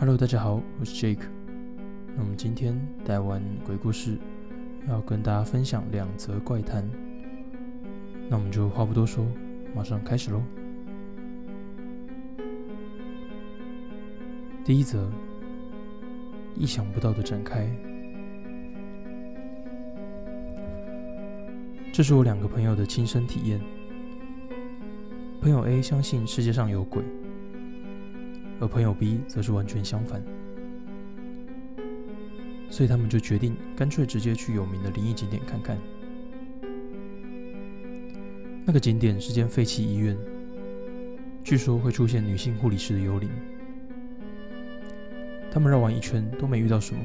Hello，大家好，我是 Jake。那我们今天带完鬼故事，要跟大家分享两则怪谈。那我们就话不多说，马上开始喽。第一则，意想不到的展开。这是我两个朋友的亲身体验。朋友 A 相信世界上有鬼。而朋友 B 则是完全相反，所以他们就决定干脆直接去有名的灵异景点看看。那个景点是间废弃医院，据说会出现女性护理师的幽灵。他们绕完一圈都没遇到什么。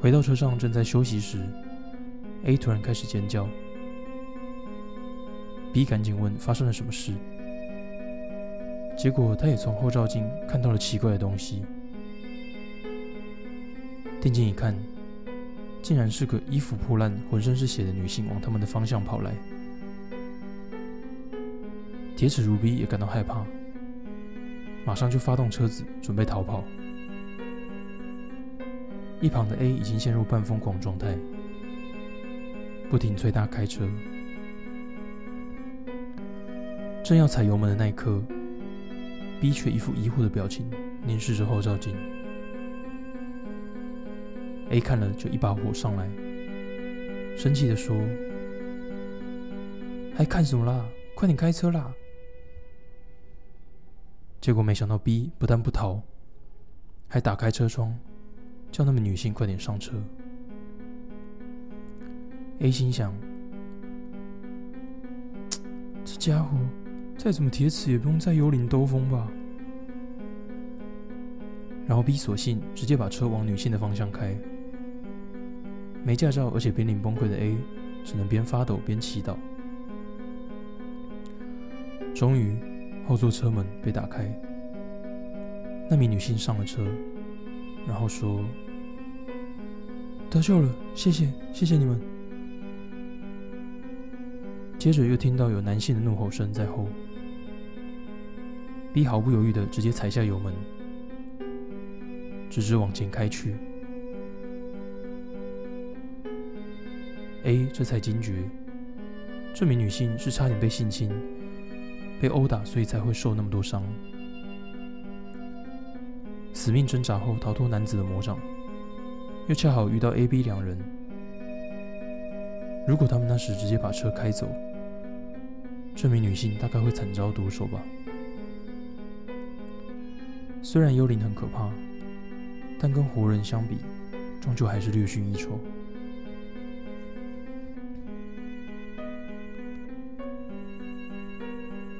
回到车上正在休息时，A 突然开始尖叫，B 赶紧问发生了什么事。结果，他也从后照镜看到了奇怪的东西。定睛一看，竟然是个衣服破烂、浑身是血的女性往他们的方向跑来。铁齿如逼也感到害怕，马上就发动车子准备逃跑。一旁的 A 已经陷入半疯狂状态，不停催他开车。正要踩油门的那一刻。B 却一副疑惑的表情，凝视着后照镜。A 看了就一把火上来，生气的说：“还看什么啦？快点开车啦！”结果没想到 B 不但不逃，还打开车窗，叫那名女性快点上车。A 心想：“这家伙……”再怎么铁齿也不用在幽灵兜风吧。然后 B 索性直接把车往女性的方向开。没驾照而且濒临崩溃的 A 只能边发抖边祈祷。终于，后座车门被打开，那名女性上了车，然后说：“得救了，谢谢，谢谢你们。”接着又听到有男性的怒吼声在后。B 毫不犹豫的直接踩下油门，直直往前开去。A 这才惊觉，这名女性是差点被性侵、被殴打，所以才会受那么多伤。死命挣扎后逃脱男子的魔掌，又恰好遇到 A、B 两人。如果他们那时直接把车开走，这名女性大概会惨遭毒手吧。虽然幽灵很可怕，但跟活人相比，终究还是略逊一筹。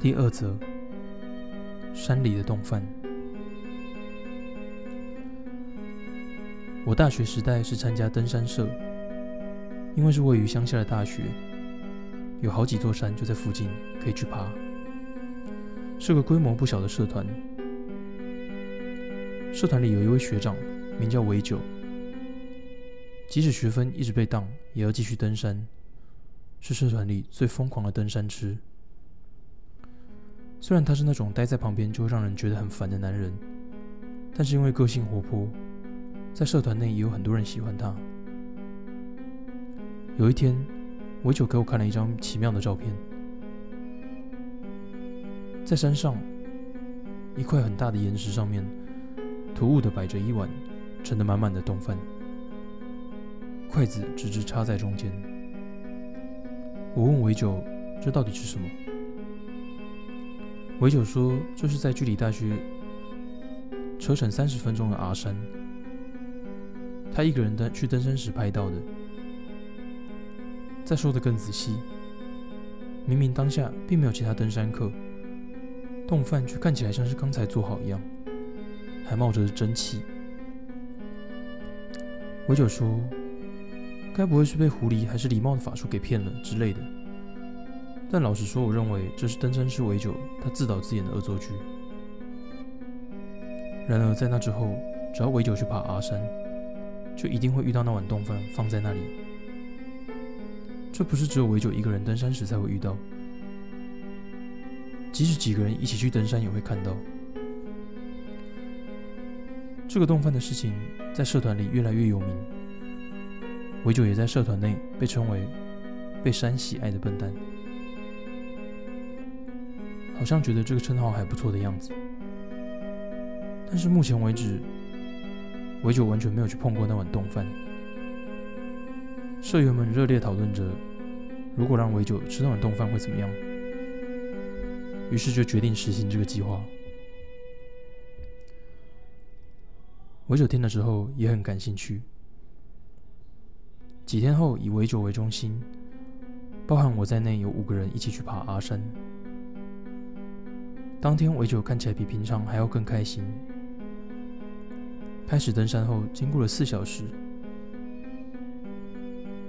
第二则，山里的洞饭。我大学时代是参加登山社，因为是位于乡下的大学，有好几座山就在附近，可以去爬，是个规模不小的社团。社团里有一位学长，名叫韦九。即使学分一直被当，也要继续登山，是社团里最疯狂的登山痴。虽然他是那种待在旁边就会让人觉得很烦的男人，但是因为个性活泼，在社团内也有很多人喜欢他。有一天，韦九给我看了一张奇妙的照片，在山上一块很大的岩石上面。突兀的摆着一碗盛得满满的冻饭，筷子直直插在中间。我问韦九：“这到底是什么？”韦九说：“这是在距离大学车程三十分钟的阿山，他一个人登去登山时拍到的。”再说的更仔细，明明当下并没有其他登山客，冻饭却看起来像是刚才做好一样。还冒着蒸汽。韦九说：“该不会是被狐狸还是礼貌的法术给骗了之类的？”但老实说，我认为这是登山师尾九他自导自演的恶作剧。然而在那之后，只要尾九去爬阿山，就一定会遇到那碗冻饭放在那里。这不是只有尾九一个人登山时才会遇到，即使几个人一起去登山也会看到。这个洞饭的事情在社团里越来越有名，维九也在社团内被称为被山喜爱的笨蛋，好像觉得这个称号还不错的样子。但是目前为止，维九完全没有去碰过那碗冻饭。社员们热烈讨论着，如果让维九吃那碗冻饭会怎么样？于是就决定实行这个计划。维九听了之后也很感兴趣。几天后，以维九为中心，包含我在内，有五个人一起去爬阿山。当天，维九看起来比平常还要更开心。开始登山后，经过了四小时，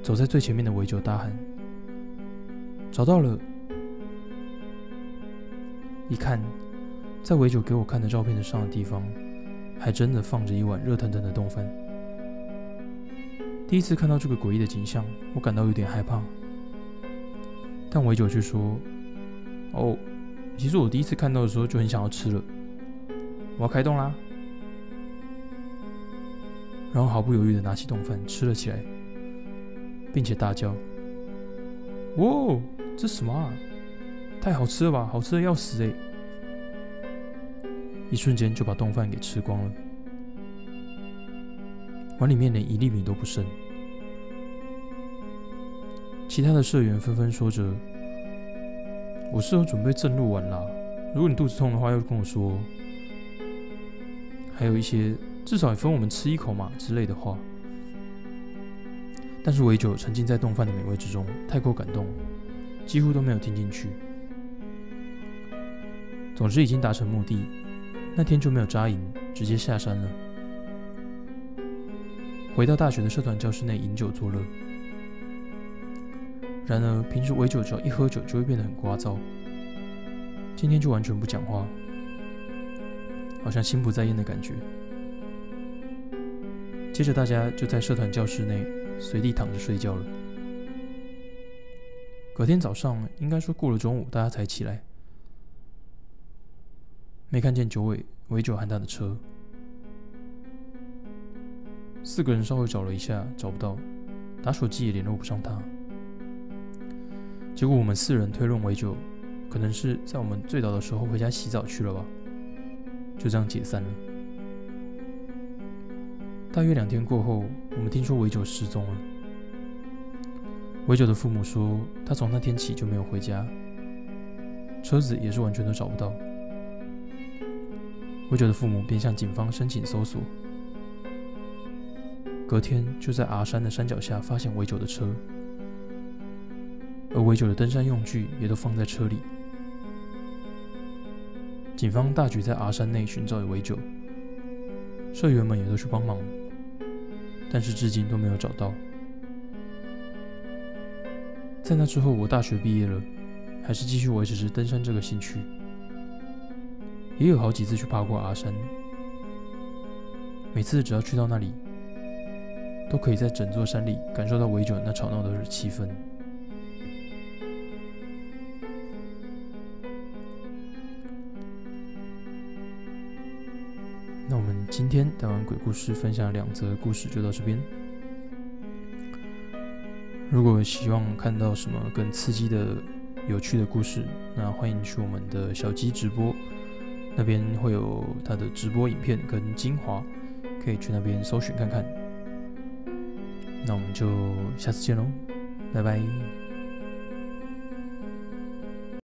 走在最前面的维九大喊：“找到了！”一看，在维九给我看的照片上的地方。还真的放着一碗热腾腾的冻饭。第一次看到这个诡异的景象，我感到有点害怕。但维九却说：“哦，其实我第一次看到的时候就很想要吃了。我要开动啦！”然后毫不犹豫的拿起冻饭吃了起来，并且大叫：“哇，这什么啊？太好吃了吧！好吃的要死哎！”一瞬间就把冻饭给吃光了，碗里面连一粒米都不剩。其他的社员纷纷说着：“我是有准备正路丸啦，如果你肚子痛的话，要跟我说。”还有一些至少也分我们吃一口嘛之类的话。但是维九沉浸在冻饭的美味之中，太过感动，几乎都没有听进去。总之，已经达成目的。那天就没有扎营，直接下山了。回到大学的社团教室内饮酒作乐。然而，平时围酒只要一喝酒就会变得很聒噪，今天就完全不讲话，好像心不在焉的感觉。接着，大家就在社团教室内随地躺着睡觉了。隔天早上，应该说过了中午，大家才起来。没看见九尾尾九和他的车，四个人稍微找了一下，找不到，打手机也联络不上他。结果我们四人推论尾九可能是在我们最早的时候回家洗澡去了吧，就这样解散了。大约两天过后，我们听说尾九失踪了。尾九的父母说，他从那天起就没有回家，车子也是完全都找不到。维九的父母便向警方申请搜索，隔天就在阿山的山脚下发现维九的车，而维九的登山用具也都放在车里。警方大举在阿山内寻找维九，社员们也都去帮忙，但是至今都没有找到。在那之后，我大学毕业了，还是继续维持着登山这个兴趣。也有好几次去爬过阿山，每次只要去到那里，都可以在整座山里感受到维九那吵闹的气氛。那我们今天讲完鬼故事，分享两则故事就到这边。如果希望看到什么更刺激的、有趣的故事，那欢迎去我们的小鸡直播。那边会有他的直播影片跟精华，可以去那边搜寻看看。那我们就下次见喽，拜拜。